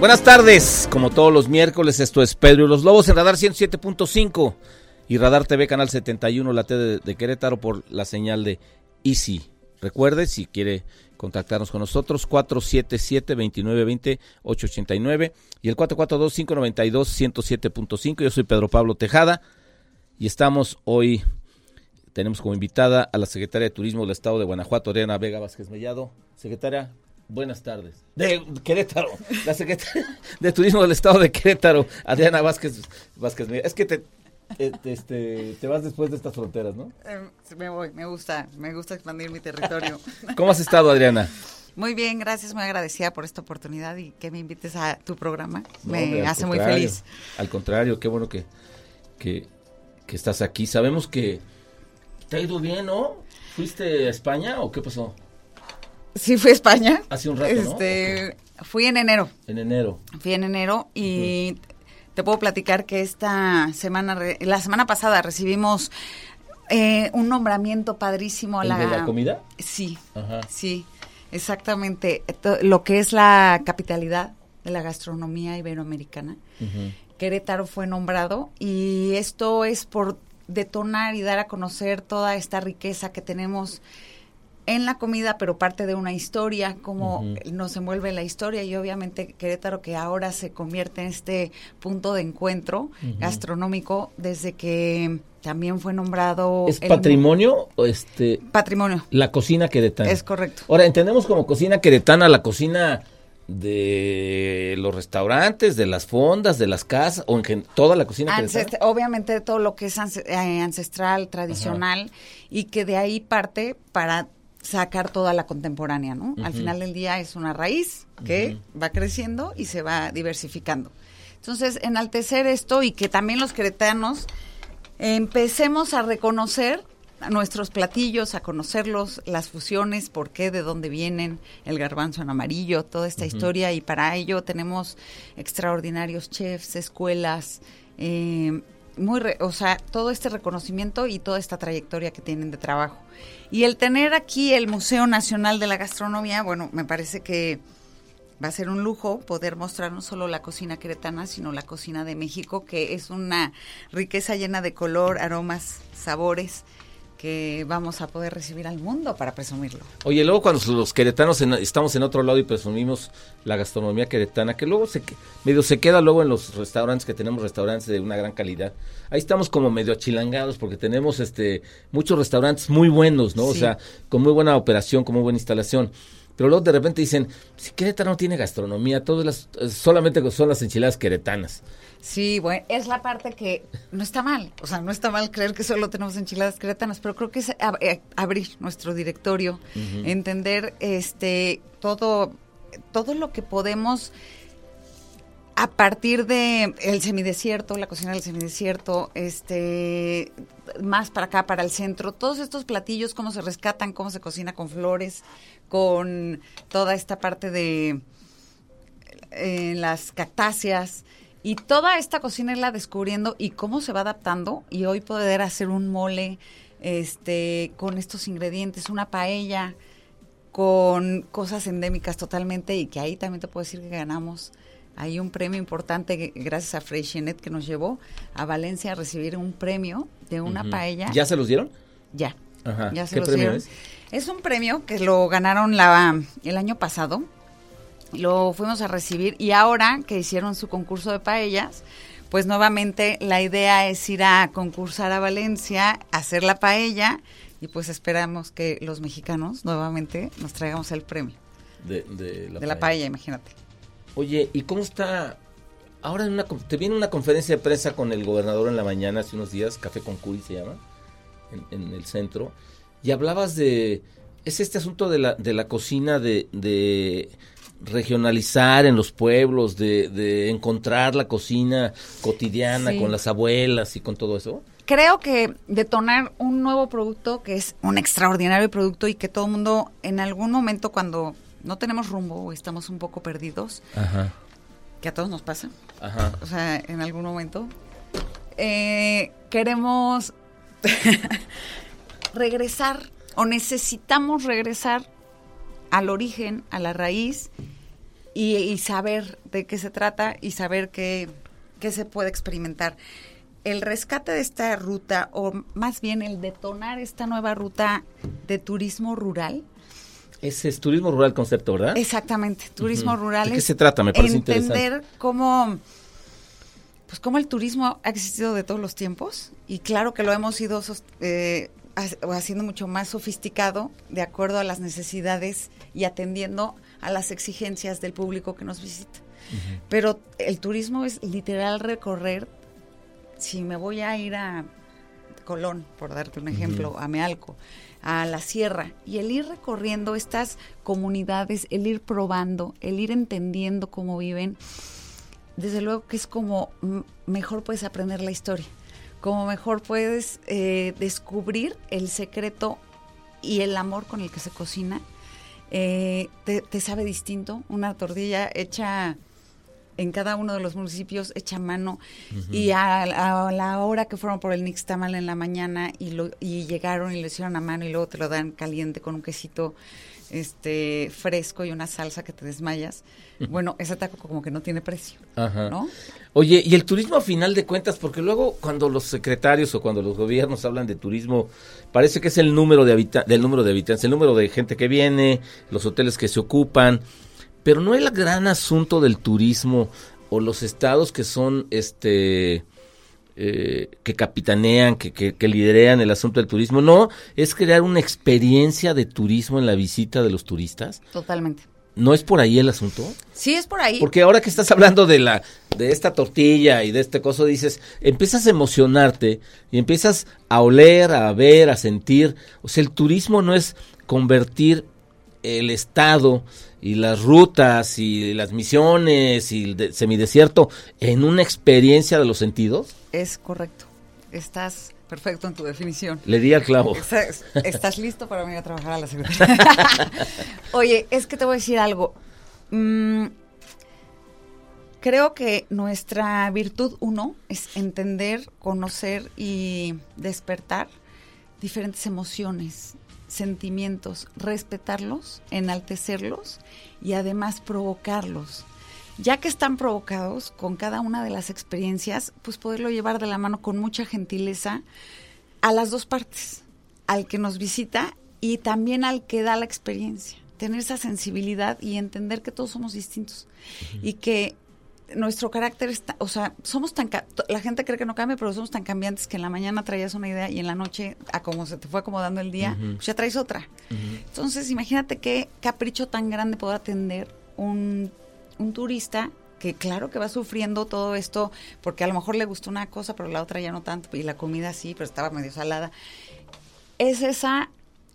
Buenas tardes, como todos los miércoles, esto es Pedro y los Lobos en Radar 107.5 y Radar TV Canal 71, la T de, Querétaro por la señal de Easy. Recuerde, si quiere contactarnos con nosotros, 477-2920-889 y el 442-592-107.5. Yo soy Pedro Pablo Tejada y estamos hoy, tenemos como invitada a la secretaria de Turismo del Estado de Guanajuato, Adriana Vega Vázquez Mellado. Secretaria, Buenas tardes. De Querétaro, la secretaria de Turismo del Estado de Querétaro, Adriana Vázquez. Vázquez es que te, este, te vas después de estas fronteras, ¿no? Eh, me voy, me gusta, me gusta expandir mi territorio. ¿Cómo has estado, Adriana? Muy bien, gracias, muy agradecida por esta oportunidad y que me invites a tu programa. me hace muy feliz. Al contrario, qué bueno que, que, que estás aquí. Sabemos que te ha ido bien, ¿no? ¿Fuiste a España o qué pasó? Sí, fui a España. Hace un rato, este, Fui en enero. En enero. Fui en enero y te puedo platicar que esta semana, la semana pasada recibimos eh, un nombramiento padrísimo a la... ¿De la comida? Sí, sí, exactamente. Lo que es la capitalidad de la gastronomía iberoamericana. Querétaro fue nombrado y esto es por detonar y dar a conocer toda esta riqueza que tenemos en la comida, pero parte de una historia, cómo nos envuelve la historia y obviamente Querétaro que ahora se convierte en este punto de encuentro gastronómico desde que también fue nombrado ¿Es patrimonio o este patrimonio? La cocina queretana. Es correcto. Ahora entendemos como cocina queretana la cocina de los restaurantes, de las fondas, de las casas, o en toda la cocina Ancest Obviamente todo lo que es eh, ancestral, tradicional, y que de ahí parte para sacar toda la contemporánea, ¿no? Al final del día es una raíz que va creciendo y se va diversificando. Entonces, enaltecer esto y que también los queretanos empecemos a reconocer nuestros platillos, a conocerlos, las fusiones, por qué, de dónde vienen, el garbanzo en amarillo, toda esta historia y para ello tenemos extraordinarios chefs, escuelas, eh, muy, o sea, todo este reconocimiento y toda esta trayectoria que tienen de trabajo. Y el tener aquí el Museo Nacional de la Gastronomía, bueno, me parece que va a ser un lujo poder mostrar no solo la cocina queretana, sino la cocina de México, que es una riqueza llena de color, aromas, sabores que vamos a poder recibir al mundo para presumirlo. Oye, luego cuando los queretanos estamos en otro lado y presumimos la gastronomía queretana, que luego se medio se queda luego en los restaurantes que tenemos restaurantes de una gran calidad. Ahí estamos como medio achilangados porque tenemos este muchos restaurantes muy buenos, ¿no? O sea, con muy buena operación, con muy buena instalación. Pero luego de repente dicen, si Querétaro no tiene gastronomía, todas las, solamente son las enchiladas queretanas. Sí, bueno, es la parte que no está mal. O sea, no está mal creer que solo tenemos enchiladas queretanas, pero creo que es eh, abrir nuestro directorio, entender este todo, todo lo que podemos a partir de el semidesierto, la cocina del semidesierto, este más para acá, para el centro, todos estos platillos, cómo se rescatan, cómo se cocina con flores, con toda esta parte de eh, las cactáceas, y toda esta cocina irla descubriendo y cómo se va adaptando y hoy poder hacer un mole este con estos ingredientes, una paella con cosas endémicas totalmente y que ahí también te puedo decir que ganamos hay un premio importante gracias a Freixenet que nos llevó a Valencia a recibir un premio de una paella. ¿Ya se los dieron? Ya. Ajá. Ya se ¿Qué premio Es? es un premio que lo ganaron la, el año pasado lo fuimos a recibir y ahora que hicieron su concurso de paellas, pues nuevamente la idea es ir a concursar a Valencia, hacer la paella y pues esperamos que los mexicanos nuevamente nos traigamos el premio. De, la, paella. imagínate. Oye, ¿y cómo está ahora en una, te viene una conferencia de prensa con el gobernador en la mañana, hace unos días, Café con Curi se llama, en, el centro, y hablabas de, es este asunto de la, de la cocina, de, de regionalizar en los pueblos, de, de encontrar la cocina cotidiana con las abuelas y con todo eso? Creo que detonar un nuevo producto que es un extraordinario producto y que todo el mundo en algún momento cuando no tenemos rumbo o estamos un poco perdidos, que a todos nos pasa, o sea, en algún momento, eh, queremos regresar o necesitamos regresar al origen, a la raíz y, saber de qué se trata y saber qué, se puede experimentar. El rescate de esta ruta, o más bien el detonar esta nueva ruta de turismo rural, ese es turismo rural concepto, ¿verdad? Exactamente, turismo rural. ¿De qué se trata? Me parece entender cómo, pues cómo el turismo ha existido de todos los tiempos y claro que lo hemos ido eh, haciendo mucho más sofisticado de acuerdo a las necesidades y atendiendo a las exigencias del público que nos visita. Pero el turismo es literal recorrer, si me voy a ir a Colón, por darte un ejemplo, a Mealco, a la sierra, y el ir recorriendo estas comunidades, el ir probando, el ir entendiendo cómo viven, desde luego que es como mejor puedes aprender la historia como mejor puedes eh, descubrir el secreto y el amor con el que se cocina. Eh, te, sabe distinto, una tortilla hecha en cada uno de los municipios, hecha a mano, y a, la hora que fueron por el Nixtamal en la mañana y, lo, y llegaron y lo hicieron a mano y luego te lo dan caliente con un quesito este fresco y una salsa que te desmayas, bueno, ese taco como que no tiene precio, ¿no? Oye, y el turismo a final de cuentas, porque luego cuando los secretarios o cuando los gobiernos hablan de turismo, parece que es el número de del número de habitantes, el número de gente que viene, los hoteles que se ocupan, pero no el gran asunto del turismo o los estados que son este eh, que capitanean, que, que, liderean el asunto del turismo. No, es crear una experiencia de turismo en la visita de los turistas. Totalmente. ¿No es por ahí el asunto? Sí, es por ahí. Porque ahora que estás hablando de la de esta tortilla y de este coso dices, empiezas a emocionarte y empiezas a oler, a ver, a sentir. O sea, el turismo no es convertir el estado y las rutas y las misiones y el semidesierto en una experiencia de los sentidos? Es correcto. Estás perfecto en tu definición. Le di al clavo. Estás, listo para venir a trabajar a la secretaría. Oye, es que te voy a decir algo. Mm, creo que nuestra virtud uno es entender, conocer y despertar diferentes emociones sentimientos, respetarlos, enaltecerlos y además provocarlos. Ya que están provocados con cada una de las experiencias, pues poderlo llevar de la mano con mucha gentileza a las dos partes, al que nos visita y también al que da la experiencia. Tener esa sensibilidad y entender que todos somos distintos y que nuestro carácter está, o sea, somos tan, la gente cree que no cambia, pero somos tan cambiantes que en la mañana traías una idea y en la noche, a como se te fue acomodando el día, pues ya traes otra. Entonces, imagínate qué capricho tan grande poder atender un, un turista que claro que va sufriendo todo esto porque a lo mejor le gustó una cosa, pero la otra ya no tanto, y la comida sí, pero estaba medio salada. Es esa,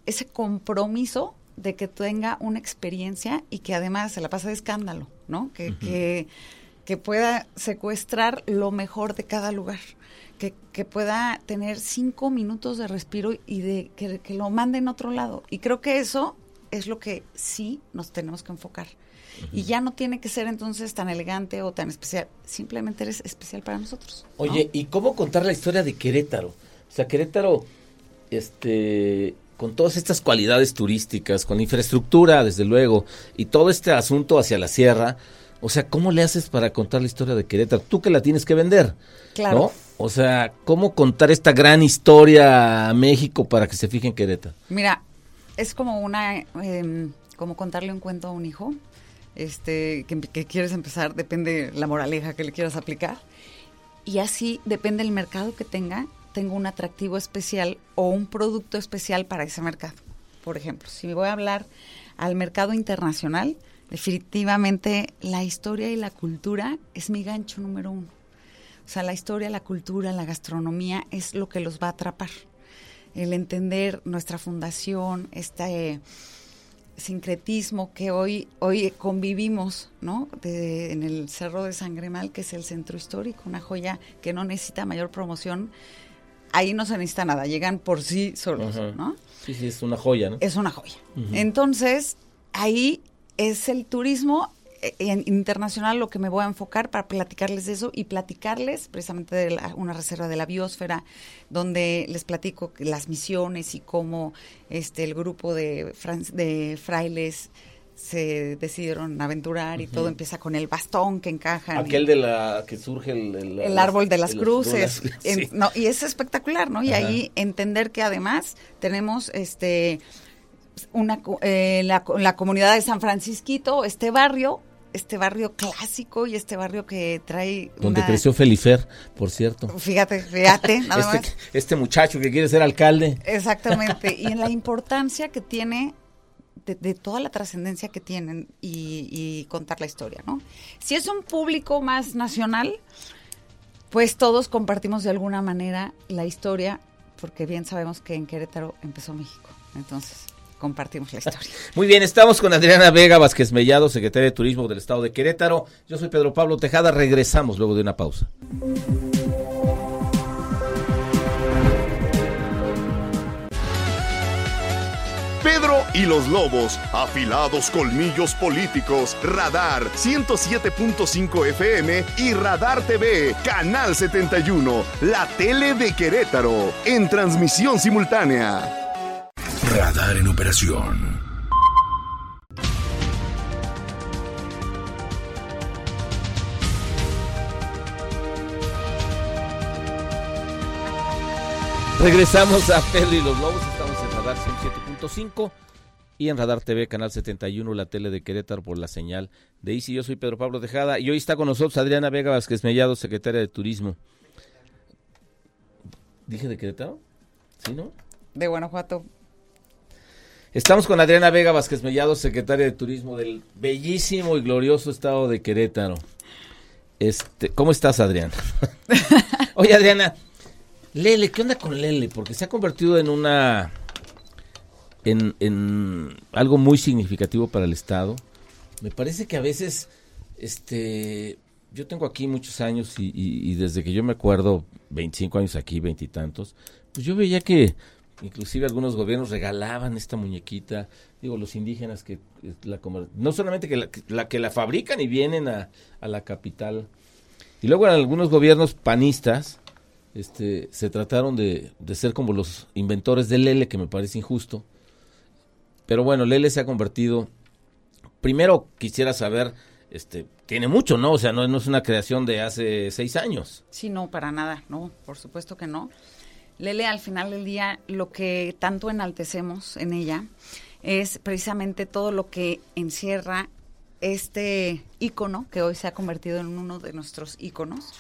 ese compromiso de que tenga una experiencia y que además se la pasa de escándalo, ¿no? Que, que que pueda secuestrar lo mejor de cada lugar, que, que pueda tener cinco minutos de respiro y de que, lo mande en otro lado. Y creo que eso es lo que sí nos tenemos que enfocar. Y ya no tiene que ser entonces tan elegante o tan especial, simplemente eres especial para nosotros. Oye, ¿y cómo contar la historia de Querétaro? O sea, Querétaro, este, con todas estas cualidades turísticas, con infraestructura, desde luego, y todo este asunto hacia la sierra, o sea, ¿cómo le haces para contar la historia de Querétaro? Tú que la tienes que vender. Claro. O sea, ¿cómo contar esta gran historia a México para que se fije en Querétaro? Mira, es como una, em, como contarle un cuento a un hijo, este, que, quieres empezar, depende la moraleja que le quieras aplicar. Y así depende el mercado que tenga, tengo un atractivo especial o un producto especial para ese mercado. Por ejemplo, si me voy a hablar al mercado internacional, definitivamente la historia y la cultura es mi gancho número uno. O sea, la historia, la cultura, la gastronomía es lo que los va a atrapar. El entender nuestra fundación, este sincretismo que hoy, hoy convivimos, ¿no? en el Cerro de Sangremal, que es el centro histórico, una joya que no necesita mayor promoción. Ahí no se necesita nada, llegan por sí solos, ¿no? Sí, sí, es una joya, ¿no? Es una joya. Entonces, ahí es el turismo eh, internacional lo que me voy a enfocar para platicarles de eso y platicarles precisamente de una reserva de la biosfera donde les platico las misiones y cómo este el grupo de, de frailes se decidieron aventurar y todo empieza con el bastón que encaja. Aquel de la que surge el, el, árbol de las cruces. no, y es espectacular, ¿no? Y ahí entender que además tenemos este una eh, la, la comunidad de San Francisquito, este barrio este barrio clásico y este barrio que trae... Donde creció Felifer, por cierto. Fíjate, fíjate, nada este, Este muchacho que quiere ser alcalde. Exactamente, y en la importancia que tiene de, toda la trascendencia que tienen y, y, contar la historia, ¿no? Si es un público más nacional, pues todos compartimos de alguna manera la historia, porque bien sabemos que en Querétaro empezó México. Entonces, compartimos la historia. Muy bien, estamos con Adriana Vega Vázquez Mellado, secretaria de Turismo del Estado de Querétaro. Yo soy Pedro Pablo Tejada, regresamos luego de una pausa. Pedro y los Lobos, afilados colmillos políticos, Radar 107.5 FM y Radar TV, Canal 71, la tele de Querétaro, en transmisión simultánea. Radar en operación. Regresamos a Pedro y los Lobos, estamos en Radar 107.5 y en Radar TV, Canal 71, la tele de Querétaro por la señal de ICI. Yo soy Pedro Pablo Tejada y hoy está con nosotros Adriana Vega Vázquez Mellado, secretaria de Turismo. ¿Dije de Querétaro? ¿Sí, no? De Guanajuato. Estamos con Adriana Vega Vázquez Mellado, secretaria de Turismo del bellísimo y glorioso estado de Querétaro. Este, ¿Cómo estás, Adriana? Oye, Adriana, Lele, ¿qué onda con Lele? Porque se ha convertido en una... En, en algo muy significativo para el Estado. Me parece que a veces, este, yo tengo aquí muchos años y, y desde que yo me acuerdo, 25 años aquí, veintitantos, pues yo veía que Inclusive algunos gobiernos regalaban esta muñequita, digo, los indígenas que la no solamente que la, que la fabrican y vienen a, la capital. Y luego en algunos gobiernos panistas este, se trataron de, de ser como los inventores del Lele, que me parece injusto. Pero bueno, Lele se ha convertido... Primero quisiera saber, este, tiene mucho, ¿no? O sea, no, no es una creación de hace seis años. Sí, no, para nada, no, por supuesto que no. Lele, al final del día, lo que tanto enaltecemos en ella es precisamente todo lo que encierra este icono que hoy se ha convertido en uno de nuestros iconos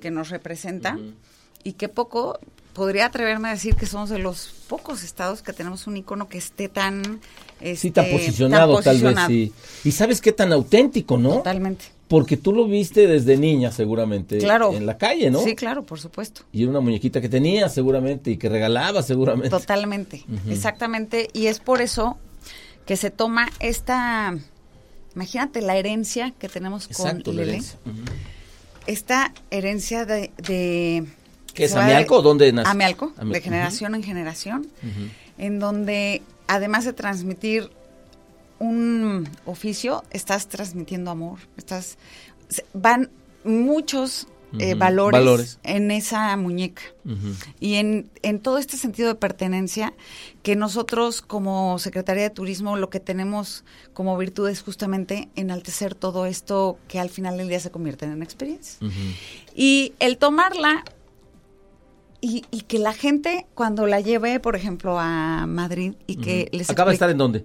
que nos representa y que poco podría atreverme a decir que somos de los pocos estados que tenemos un icono que esté tan sí tan este, posicionado, tal vez sí y sabes qué tan auténtico no totalmente porque tú lo viste desde niña, seguramente. Claro. En la calle, ¿no? Sí, claro, por supuesto. Y una muñequita que tenía, seguramente, y que regalaba, seguramente. Totalmente, exactamente. Y es por eso que se toma esta. Imagínate la herencia que tenemos con Lele. Esta herencia de. de ¿Qué es Amialco o dónde nace? Amialco, de generación en generación, en donde además de transmitir un oficio, estás transmitiendo amor, estás van muchos eh, valores, en esa muñeca. Y en, en todo este sentido de pertenencia que nosotros como Secretaría de Turismo lo que tenemos como virtud es justamente enaltecer todo esto que al final del día se convierte en experiencia. Y el tomarla y, y, que la gente cuando la lleve, por ejemplo, a Madrid y que les... ¿Acaba de estar en dónde?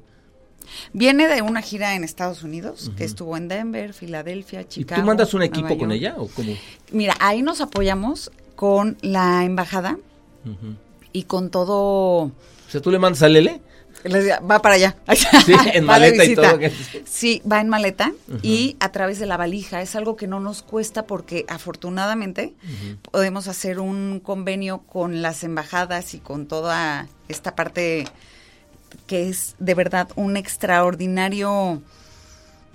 Viene de una gira en Estados Unidos, que estuvo en Denver, Filadelfia, Chicago. ¿Y tú mandas un equipo con ella o cómo? Mira, ahí nos apoyamos con la embajada y con todo... O sea, ¿tú le mandas a Lele? Les diga, va para allá. Sí, en maleta y todo. Sí, va en maleta y a través de la valija. Es algo que no nos cuesta porque afortunadamente podemos hacer un convenio con las embajadas y con toda esta parte que es de verdad un extraordinario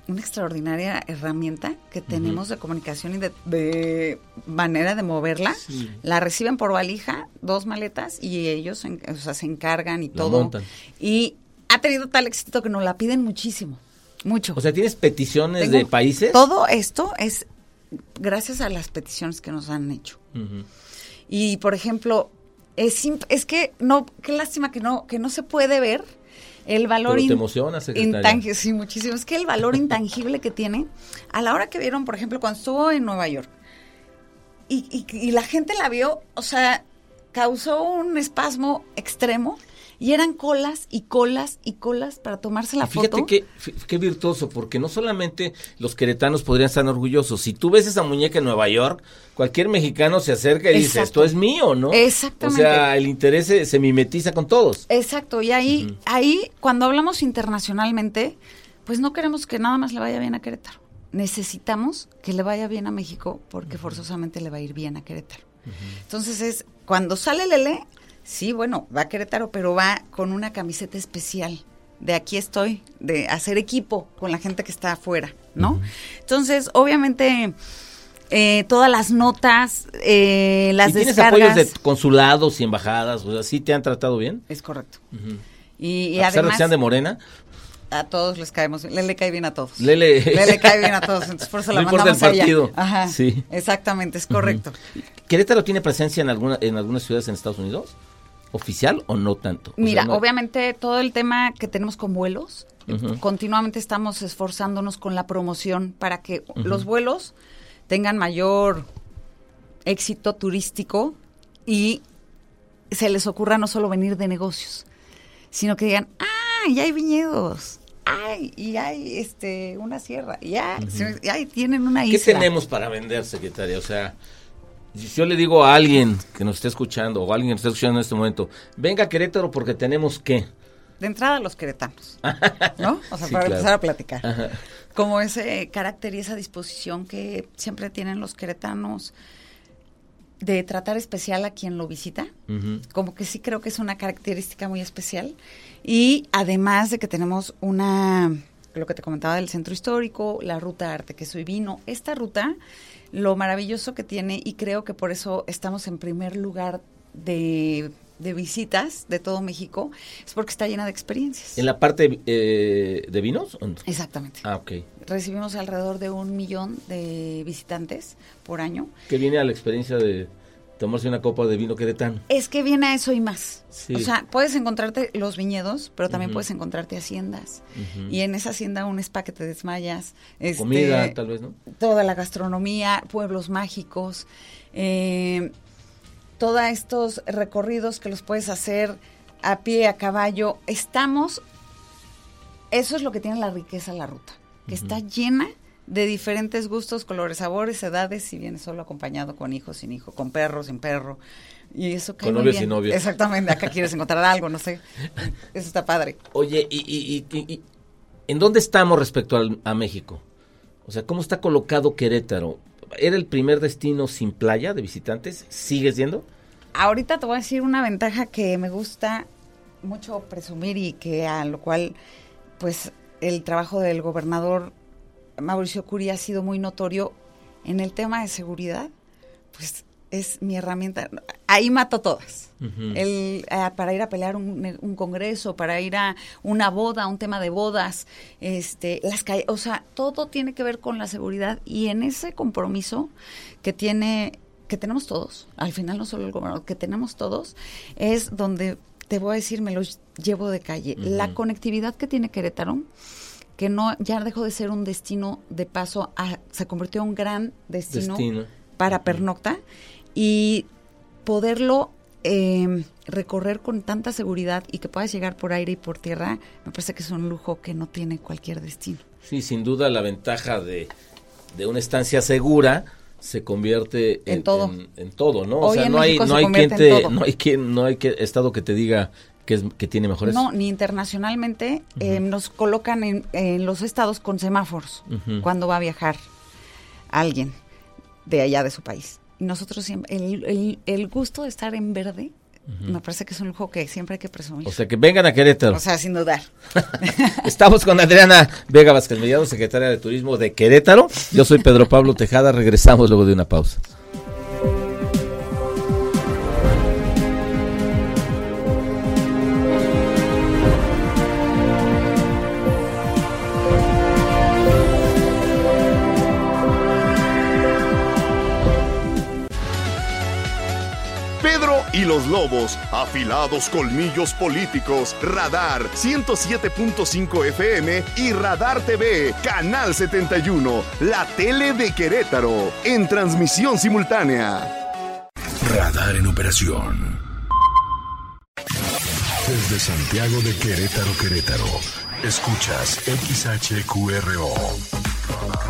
una extraordinaria herramienta que tenemos de comunicación y de, de manera de moverla. Sí. La reciben por valija, dos maletas, y ellos en- o sea, se encargan y La todo. montan. Y ha tenido tal éxito que nos la piden muchísimo. Mucho. O sea, ¿tienes peticiones Tengo- de países? Todo esto es gracias a las peticiones que nos han hecho. Y por ejemplo, es, es que no, qué lástima que no, que no se puede ver el valor Pero te in- emociona, secretaria. intangible, sí, muchísimo. Es que el valor intangible que tiene, a la hora que vieron, por ejemplo, cuando estuvo en Nueva York, y, y- y la gente la vio, o sea, causó un espasmo extremo, y eran colas y colas y colas para tomarse la Fíjate foto. qué, fí- qué virtuoso, porque no solamente los queretanos podrían estar orgullosos. Si tú ves esa muñeca en Nueva York, cualquier mexicano se acerca y dice, esto es mío, ¿no? Exactamente. O sea, el interés se, se mimetiza con todos. Exacto, y ahí, ahí cuando hablamos internacionalmente, pues no queremos que nada más le vaya bien a Querétaro. Necesitamos que le vaya bien a México porque forzosamente le va a ir bien a Querétaro. Entonces es, cuando sale Lele, sí, bueno, va a Querétaro, pero va con una camiseta especial. De aquí estoy, de hacer equipo con la gente que está afuera, ¿no? Entonces, obviamente, eh, todas las notas, eh, las ¿Y tienes descargas. apoyos de consulados y embajadas? O sea, ¿sí te han tratado bien? Es correcto. Y, y a pesar de que sean de Morena, a todos les caemos bien. Lele cae bien a todos. Lele... Lele cae bien a todos, entonces por eso la No el mandamos partido. Ajá. Sí. Exactamente, es correcto. ¿Querétaro tiene presencia en, alguna, en algunas ciudades en Estados Unidos? ¿Oficial o no tanto? O sea, Mira, no- obviamente todo el tema que tenemos con vuelos, eh, continuamente estamos esforzándonos con la promoción para que los vuelos tengan mayor éxito turístico y se les ocurra no solo venir de negocios, sino que digan, ah, ya hay viñedos, ay, y hay este una sierra, ya, se- y ahí tienen una ¿Qué isla. tenemos para vender, secretaria? O sea, si yo le digo a alguien que nos esté escuchando o a alguien que nos esté escuchando en este momento, venga a Querétaro porque tenemos qué. De entrada los queretanos, ¿no? O sea, Sí, para claro. empezar a platicar. Ajá. Como ese carácter y esa disposición que siempre tienen los queretanos de tratar especial a quien lo visita. Como que sí creo que es una característica muy especial. Y además de que tenemos una, lo que te comentaba del centro histórico, la ruta Arte, Queso y Vino. Esta ruta, lo maravilloso que tiene, y creo que por eso estamos en primer lugar de, de visitas de todo México, es porque está llena de experiencias. ¿En la parte eh, de vinos? Exactamente. Ah, ok. Recibimos alrededor de un millón de visitantes por año. Que viene a la experiencia de tomarse una copa de vino queretano. Es que viene a eso y más. Sí. O sea, puedes encontrarte los viñedos, pero también puedes encontrarte haciendas. Y en esa hacienda un spa que te desmayas. este, Comida, tal vez, ¿no? Toda la gastronomía, pueblos mágicos, eh, todos estos recorridos que los puedes hacer a pie, a caballo. Estamos, eso es lo que tiene la riqueza la ruta, que está llena de diferentes gustos, colores, sabores, edades, si vienes solo acompañado con hijo, sin hijo, con perro, sin perro. Y eso cae Con muy novio, bien. sin novio. Exactamente, acá quieres encontrar algo, no sé. Eso está padre. Oye, ¿y, y, y- y- y en dónde estamos respecto al- a México? O sea, ¿cómo está colocado Querétaro? ¿Era el primer destino sin playa de visitantes? ¿Sigue siendo? Ahorita te voy a decir una ventaja que me gusta mucho presumir y que a lo cual, pues, el trabajo del gobernador Mauricio Curi ha sido muy notorio en el tema de seguridad, pues es mi herramienta. Ahí mato todas. El, eh, para ir a pelear un, un congreso, para ir a una boda, un tema de bodas, este, las calles, o sea, todo tiene que ver con la seguridad y en ese compromiso que tiene, que tenemos todos, al final no solo el gobernador, que tenemos todos, es donde te voy a decir, me los llevo de calle. La conectividad que tiene Querétaro, que no, ya dejó de ser un destino de paso, a, se convirtió en un gran destino, Destino. para pernocta y poderlo eh, recorrer con tanta seguridad y que puedas llegar por aire y por tierra, me parece que es un lujo que no tiene cualquier destino. Sí, sin duda la ventaja de, de una estancia segura se convierte en, En todo. En, en todo, ¿no? Hoy o sea, no hay, no hay quien te, no hay quien, no hay que, estado que te diga que, es, que tiene mejores. No, ni internacionalmente eh, nos colocan en, en los estados con semáforos cuando va a viajar alguien de allá de su país. Nosotros siempre, el, el- el gusto de estar en verde, me parece que es un lujo que siempre hay que presumir. O sea, que vengan a Querétaro. O sea, sin dudar. Estamos con Adriana Vega Vázquez Mellado, secretaria de Turismo de Querétaro. Yo soy Pedro Pablo Tejada. Regresamos luego de una pausa. Los Lobos, afilados colmillos políticos, Radar 107.5 FM y Radar TV, Canal 71, la tele de Querétaro, en transmisión simultánea. Radar en operación. Desde Santiago de Querétaro, Querétaro. Escuchas XHQRO.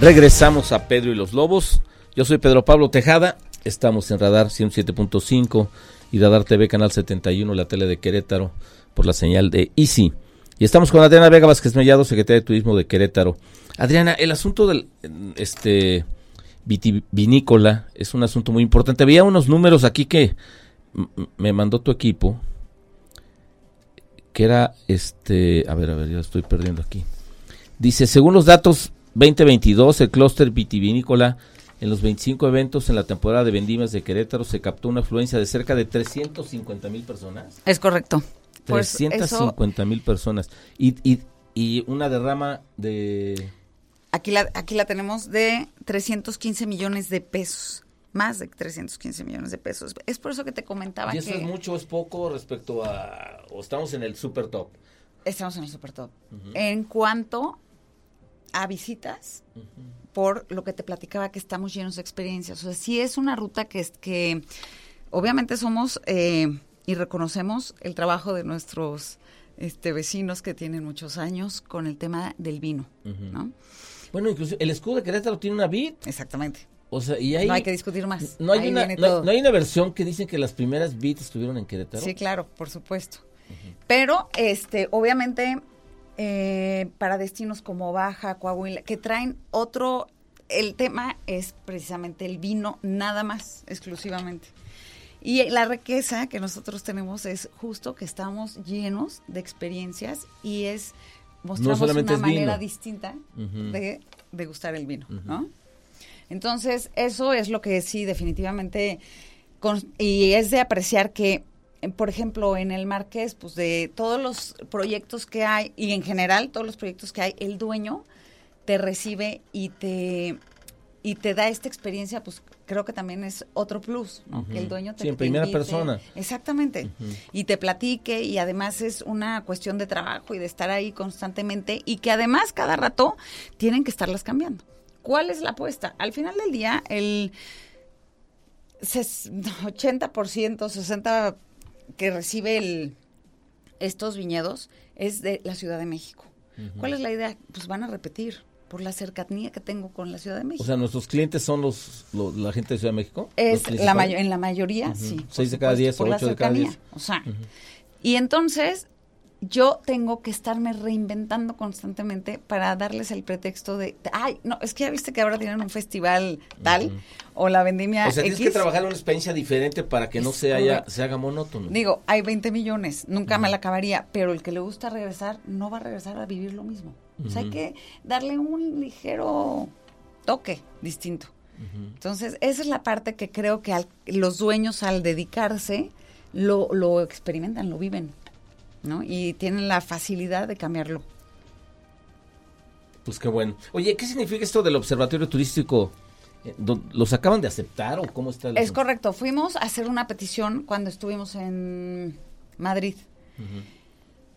Regresamos a Pedro y los Lobos. Yo soy Pedro Pablo Tejada. Estamos en Radar 107.5 y Radar TV Canal 71, la tele de Querétaro, por la señal de Easy. Y estamos con Adriana Vega Vázquez Mellado, secretaria de Turismo de Querétaro. Adriana, el asunto del este vitivinícola es un asunto muy importante. Había unos números aquí que me mandó tu equipo, que era este, a ver, a ver, ya estoy perdiendo aquí. Dice, según los datos 2022, el clúster vitivinícola en los 25 eventos en la temporada de vendimias de Querétaro se captó una afluencia de cerca de 350 mil personas. Es correcto. Pues eso, 350 mil personas. Y, y, y una derrama de... aquí la, aquí la tenemos de 315 millones de pesos. Más de 315 millones de pesos. Es por eso que te comentaba ¿Y eso que es mucho o es poco respecto a... o estamos en el super top? estamos en el super top. En cuanto a visitas, por lo que te platicaba que estamos llenos de experiencias. O sea, sí es una ruta que es que obviamente somos eh, y reconocemos el trabajo de nuestros este, vecinos que tienen muchos años con el tema del vino, ¿no? Bueno, incluso el escudo de Querétaro tiene una vid. Exactamente. O sea, y hay... No hay que discutir más. No hay, Ahí una, no, hay- todo. no hay una versión que dicen que las primeras bits estuvieron en Querétaro. Sí, claro, por supuesto. Pero, este, obviamente, eh, para destinos como Baja, Coahuila, que traen otro, el tema es precisamente el vino, nada más, exclusivamente. Y la riqueza que nosotros tenemos es justo que estamos llenos de experiencias y es mostramos una es vino. manera distinta de degustar el vino, ¿no? Entonces, eso es lo que sí definitivamente con- y es de apreciar que por ejemplo, en el Marqués, pues de todos los proyectos que hay y en general todos los proyectos que hay, el dueño te recibe y te y te da esta experiencia, pues creo que también es otro plus, ¿no? Que el dueño te Sí, en te primera invite. persona. Exactamente. Y te platique y además es una cuestión de trabajo y de estar ahí constantemente y que además cada rato tienen que estarlas cambiando. ¿Cuál es la apuesta? Al final del día, el ses- 80%, 60% que recibe el, estos viñedos es de la Ciudad de México. ¿Cuál es la idea? Pues van a repetir por la cercanía que tengo con la Ciudad de México. O sea, nuestros clientes son los, lo- la gente de Ciudad de México. Es la en la mayoría, sí. Seis de cada diez ocho de cada diez. O sea, y entonces yo tengo que estarme reinventando constantemente para darles el pretexto de, ay, no, es que ya viste que ahora tienen un festival tal o la vendimia O sea, tienes que trabajar una experiencia diferente para que no se, haya, se haga monótono. Digo, hay 20 millones, nunca me la acabaría, pero el que le gusta regresar no va a regresar a vivir lo mismo. O sea, hay que darle un ligero toque distinto. Entonces, esa es la parte que creo que al- los dueños al dedicarse lo, lo experimentan, lo viven, ¿no? Y tienen la facilidad de cambiarlo. Pues qué bueno. Oye, ¿qué significa esto del Observatorio Turístico eh, ¿Los acaban de aceptar o cómo está? Es correcto. Fuimos a hacer una petición cuando estuvimos en Madrid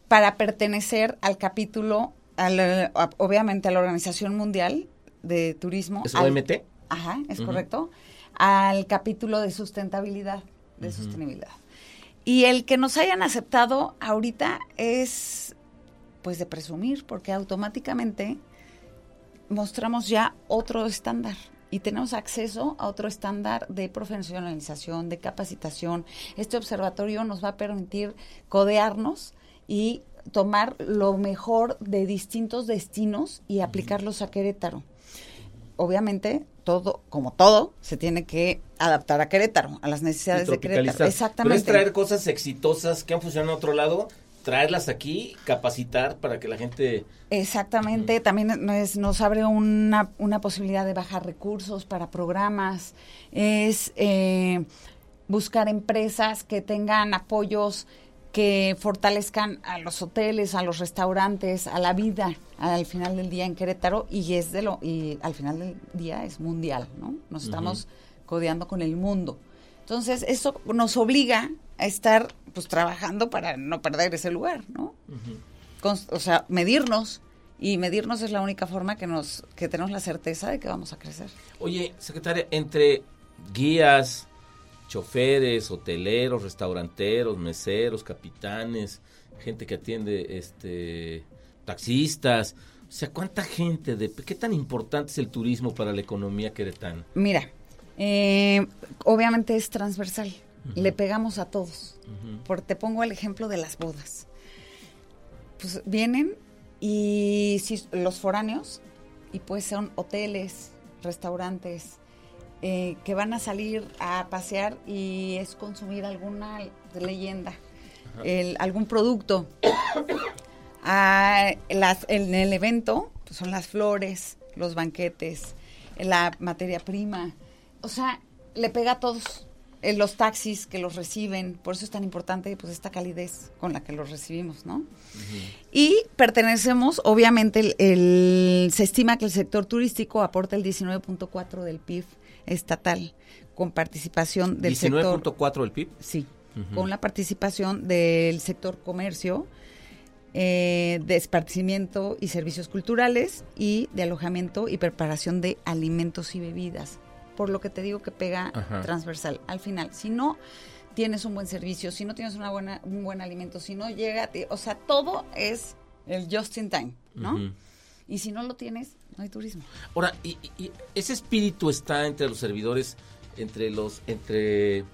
para pertenecer al capítulo, al, obviamente a la Organización Mundial de Turismo. ¿Es OMT? Ajá, es correcto. Al capítulo de sustentabilidad, de sostenibilidad. Y el que nos hayan aceptado ahorita es, pues, de presumir, porque automáticamente mostramos ya otro estándar y tenemos acceso a otro estándar de profesionalización, de capacitación. Este observatorio nos va a permitir codearnos y tomar lo mejor de distintos destinos y aplicarlos a Querétaro. Obviamente, todo, como todo, se tiene que adaptar a Querétaro, a las necesidades de Querétaro. Exactamente. Pero es traer cosas exitosas que han funcionado en otro lado traerlas aquí, capacitar para que la gente... Exactamente, también nos, abre una, una, posibilidad de bajar recursos para programas, es eh, buscar empresas que tengan apoyos que fortalezcan a los hoteles, a los restaurantes, a la vida al final del día en Querétaro y es de lo y al final del día es mundial, ¿no? Nos estamos codeando con el mundo. Entonces, eso nos obliga a estar pues trabajando para no perder ese lugar, ¿no? o sea, medirnos y medirnos es la única forma que nos que tenemos la certeza de que vamos a crecer. Oye, secretaria, entre guías, choferes, hoteleros, restauranteros, meseros, capitanes, gente que atiende este taxistas, o sea, ¿cuánta gente de qué tan importante es el turismo para la economía queretana? Mira, eh, obviamente es transversal le pegamos a todos. Por, te pongo el ejemplo de las bodas. Pues vienen y si los foráneos, y pues son hoteles, restaurantes, eh, que van a salir a pasear y es consumir alguna leyenda, algún producto. Ah, las, en el evento pues son las flores, los banquetes, la materia prima. O sea, le pega a todos los taxis que los reciben, por eso es tan importante pues esta calidez con la que los recibimos, ¿no? Y pertenecemos, obviamente, el, se estima que el sector turístico aporta el 19.4 del PIB estatal, con participación del sector... ¿19.4 del PIB? Sí, con la participación del sector comercio, eh, de esparcimiento y servicios culturales y de alojamiento y preparación de alimentos y bebidas por lo que te digo que pega transversal. Al final, si no tienes un buen servicio, si no tienes una buena, un buen alimento, si no llega, o sea, todo es el just in time, ¿no? Y si no lo tienes, no hay turismo. Ahora, y, ese espíritu está entre los servidores, entre los, entre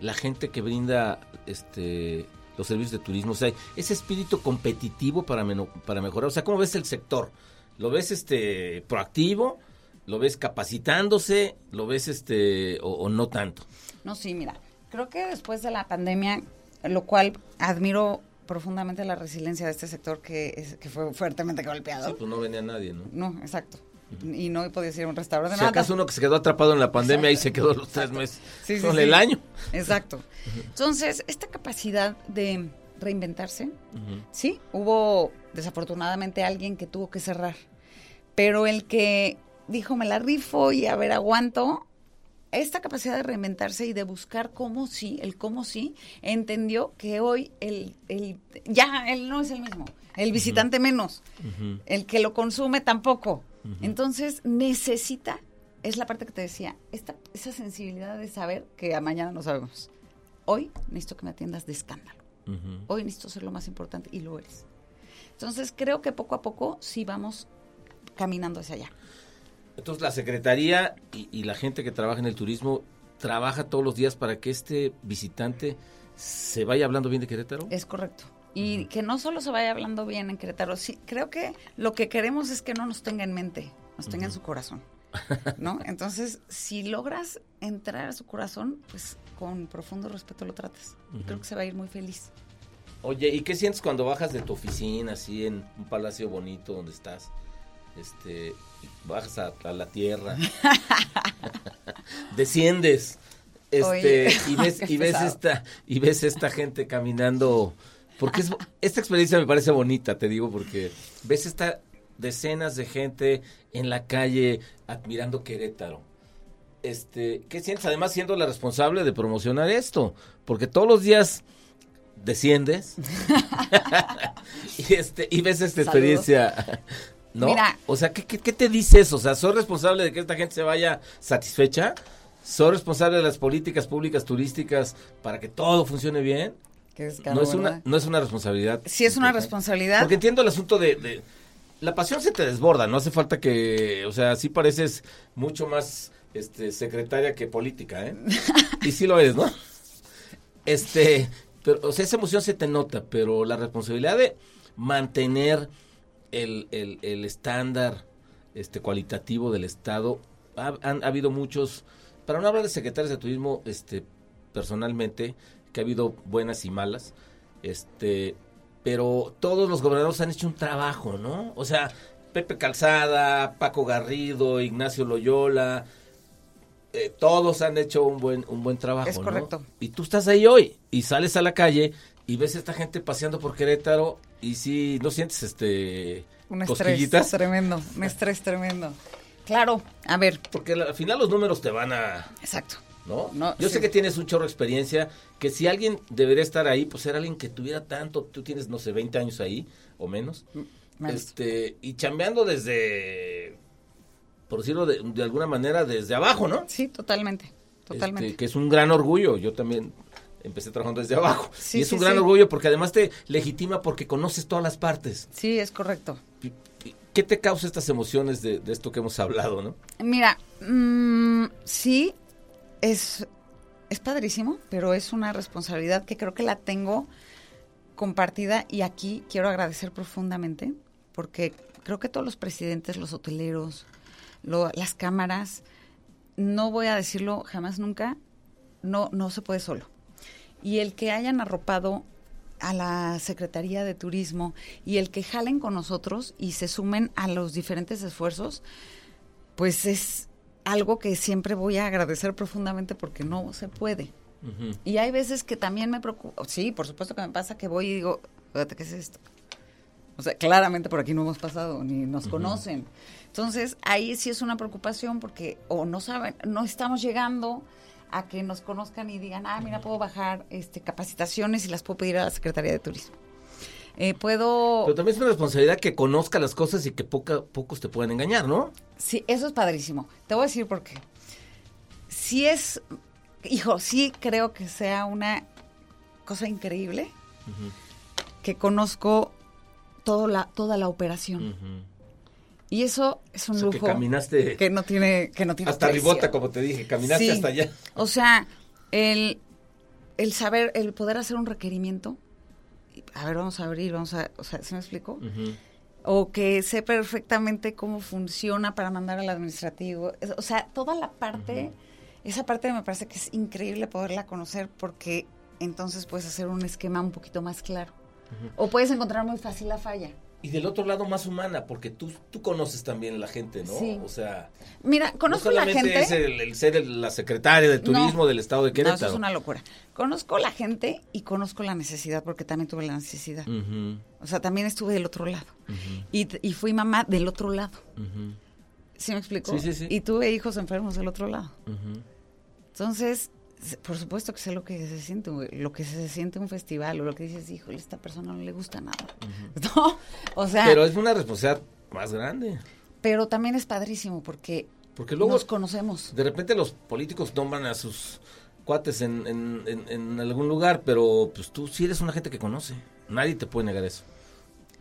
la gente que brinda este los servicios de turismo, o sea, ese espíritu competitivo para, para mejorar, o sea, ¿cómo ves el sector? ¿Lo ves este proactivo? ¿Lo ves capacitándose? ¿Lo ves este o, no tanto? No, sí, mira, creo que después de la pandemia, lo cual admiro profundamente la resiliencia de este sector que, que fue fuertemente golpeado. Sí, pues no venía nadie, ¿no? No, exacto. Y no podía ir a un restaurante. Si acaso uno que se quedó atrapado en la pandemia y se quedó los tres meses sí, sí, el año. Exacto. Entonces, esta capacidad de reinventarse, sí, hubo desafortunadamente alguien que tuvo que cerrar, pero el que dijo, me la rifo y a ver, aguanto. Esta capacidad de reinventarse y de buscar cómo sí, el cómo sí, entendió que hoy el, el ya él no es el mismo, el visitante menos, el que lo consume tampoco. Entonces necesita, es la parte que te decía, esta, esa sensibilidad de saber que a mañana no sabemos. Hoy necesito que me atiendas de escándalo. Hoy necesito ser lo más importante y lo eres. Entonces creo que poco a poco sí vamos caminando hacia allá. Entonces la Secretaría y, la gente que trabaja en el turismo trabaja todos los días para que este visitante se vaya hablando bien de Querétaro. Es correcto. Y que no solo se vaya hablando bien en Querétaro, sí, creo que lo que queremos es que no nos tenga en mente, nos tenga en su corazón. ¿No? Entonces, si logras entrar a su corazón, pues con profundo respeto lo tratas. Y creo que se va a ir muy feliz. Oye, ¿y qué sientes cuando bajas de tu oficina, así en un palacio bonito donde estás? Este, bajas a, la tierra, desciendes, este, y ves, y ves esta, y ves esta gente caminando, porque esta experiencia me parece bonita, te digo, porque ves esta decenas de gente en la calle admirando Querétaro. este, ¿qué sientes? Además, siendo la responsable de promocionar esto, porque todos los días desciendes y este y ves esta Saludos. experiencia. ¿No? Mira. o sea, ¿qué, qué, qué te dice eso? O sea, ¿soy responsable de que esta gente se vaya satisfecha? ¿Soy responsable de las políticas públicas turísticas para que todo funcione bien? Qué descaro, no es una ¿verdad? no es una responsabilidad. Sí es una responsabilidad. Porque entiendo el asunto de, de- la pasión se te desborda, no hace falta que, o sea, sí pareces mucho más este secretaria que política, ¿eh? y sí lo eres, ¿no? Este, pero o sea, esa emoción se te nota, pero la responsabilidad de mantener el, el, el estándar este cualitativo del estado ha, han ha habido muchos para no hablar de secretarios de turismo este personalmente que ha habido buenas y malas este pero todos los gobernadores han hecho un trabajo no o sea Pepe Calzada Paco Garrido Ignacio Loyola eh, todos han hecho un buen un buen trabajo Es ¿no? correcto. y tú estás ahí hoy y sales a la calle y ves a esta gente paseando por Querétaro y si no sientes este un estrés tremendo, un estrés tremendo. Claro, a ver, porque al final los números te van a exacto. ¿no? No, Yo sí. sé que tienes un chorro de experiencia, que si alguien debería estar ahí, pues era alguien que tuviera tanto, tú tienes, no sé, 20 años ahí o menos, menos. este y chambeando desde, por decirlo de, de alguna manera, desde abajo, ¿no? Sí, totalmente, totalmente. Este, que es un gran orgullo, yo también empecé trabajando desde abajo, Sí, y es sí, un gran sí. orgullo porque además te legitima porque conoces todas las partes. Sí, es correcto. ¿Qué te causa estas emociones de, de esto que hemos hablado, no? Mira, mm, sí, es, es padrísimo, pero es una responsabilidad que creo que la tengo compartida y aquí quiero agradecer profundamente porque creo que todos los presidentes, los hoteleros, lo- las cámaras, no voy a decirlo jamás nunca, no, no se puede solo. Y el que hayan arropado a la Secretaría de Turismo y el que jalen con nosotros y se sumen a los diferentes esfuerzos, pues es algo que siempre voy a agradecer profundamente porque no se puede. Ujú. Y hay veces que también me preocupa, sí, por supuesto que me pasa que voy y digo, ¿qué es esto? O sea, claramente por aquí no hemos pasado, ni nos conocen. Entonces, ahí sí es una preocupación porque o no saben, no estamos llegando a que nos conozcan y digan, ah, mira, puedo bajar este capacitaciones y las puedo pedir a la Secretaría de Turismo. Eh, puedo... Pero también es una responsabilidad que conozca las cosas y que poca, pocos te puedan engañar, ¿no? Sí, eso es padrísimo. Te voy a decir por qué. Si es, hijo, sí creo que sea una cosa increíble que conozco todo la, toda la operación. Ujú. Y eso es un O sea, que lujo caminaste que no tiene, que no tiene hasta precio. Ribota, como te dije, caminaste Sí. hasta allá. O sea, el, el saber, el poder hacer un requerimiento. A ver, vamos a abrir, vamos a, o sea, ¿se me explico? Ujú. o que sé perfectamente cómo funciona para mandar al administrativo. O sea, toda la parte, esa parte me parece que es increíble poderla conocer porque entonces puedes hacer un esquema un poquito más claro. O puedes encontrar muy fácil la falla. Y del otro lado más humana, porque tú, tú conoces también la gente, ¿no? Sí. O sea, Mira, conozco no la solamente gente. es el, el ser el- la secretaria de turismo No. del estado de No, Querétaro. eso es una locura. Conozco la gente y conozco la necesidad porque también tuve la necesidad. O sea, también estuve del otro lado. Y, y fui mamá del otro lado. ¿Sí me explico? Sí, sí, sí. Y tuve hijos enfermos del otro lado. Entonces, por supuesto que sé lo que se siente, lo que se siente un festival o lo que dices, híjole, esta persona no le gusta nada. No, o sea, Pero pero, es una responsabilidad más grande. también es padrísimo porque, Porque luego, nos conocemos. de repente los políticos nombran a sus cuates en, en, en- en algún lugar, pero pues tú sí eres una gente que conoce. Nadie te puede negar eso.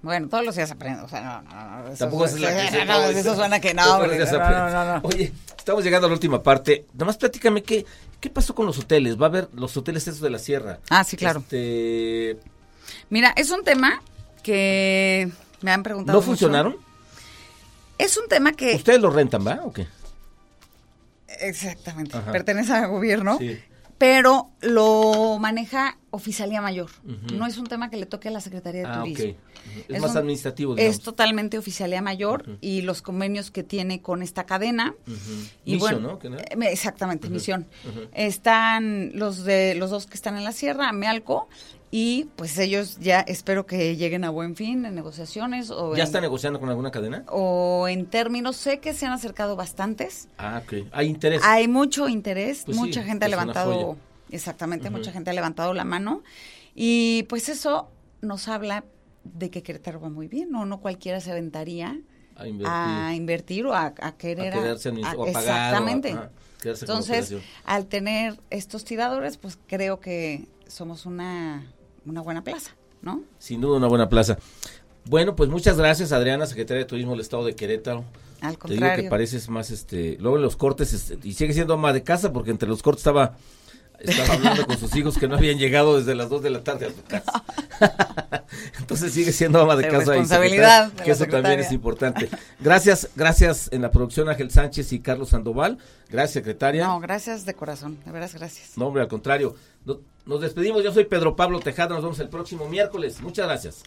Bueno, todos los días aprendo, o sea, no, no, no. Eso, Tampoco es la que se no, eso suena que no, hombre, no, no, no. Oye, estamos llegando a la última parte. Nada más platícame, ¿qué, ¿qué pasó con los hoteles? Va a haber los hoteles esos de la sierra. Ah, sí, claro. Este, Mira, es un tema que me han preguntado. ¿No mucho. funcionaron? Es un tema que ¿Ustedes lo rentan, va? ¿O qué? exactamente Ajá. pertenece al gobierno. Sí. Pero lo maneja Oficialía Mayor. No es un tema que le toque a la Secretaría de Ah. Turismo. Ujú. Es, Es más un- administrativo, digamos. Es totalmente Oficialía Mayor y los convenios que tiene con esta cadena. Y Misión, bueno, ¿no? Eh, me- exactamente, misión. Están los de los dos que están en la sierra, Mealco, y pues ellos ya espero que lleguen a buen fin en negociaciones o ¿Ya en, está negociando con alguna cadena? o en términos sé que se han acercado bastantes Ah, ok. Hay interés. hay mucho interés Pues sí, mucha gente ha levantado exactamente mucha gente ha levantado la mano y pues eso nos habla de que Querétaro va muy bien no no cualquiera se aventaría A invertir. a invertir o a, a querer A quedarse a- o a pagar, o a- exactamente entonces al tener estos tiradores pues creo que somos una una buena plaza no Sin duda una buena plaza. Bueno, pues muchas gracias Adriana, secretaria de Turismo del Estado de Querétaro. al Te digo que contrario pareces más, este, luego en los cortes, este, y sigue siendo ama de casa porque entre los cortes estaba, estaba hablando con sus hijos que no habían llegado desde las 2 de la tarde a su casa. Entonces sigue siendo ama de De casa y responsabilidad de la que eso también es importante. Gracias, gracias en la producción Ángel Sánchez y Carlos Sandoval. Gracias, secretaria. no gracias de corazón de veras gracias No, hombre, al contrario. No- nos despedimos. Yo soy Pedro Pablo Tejada. Nos vemos el próximo miércoles. Muchas gracias.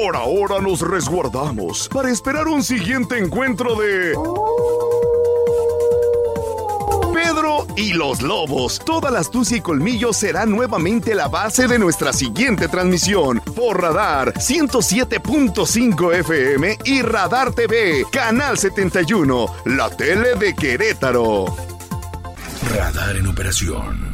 Por ahora nos resguardamos para esperar un siguiente encuentro de... Pedro y los lobos. Toda la astucia y colmillo será nuevamente la base de nuestra siguiente transmisión. Por Radar 107.5 FM y Radar TV, Canal 71, la tele de Querétaro. Radar en operación.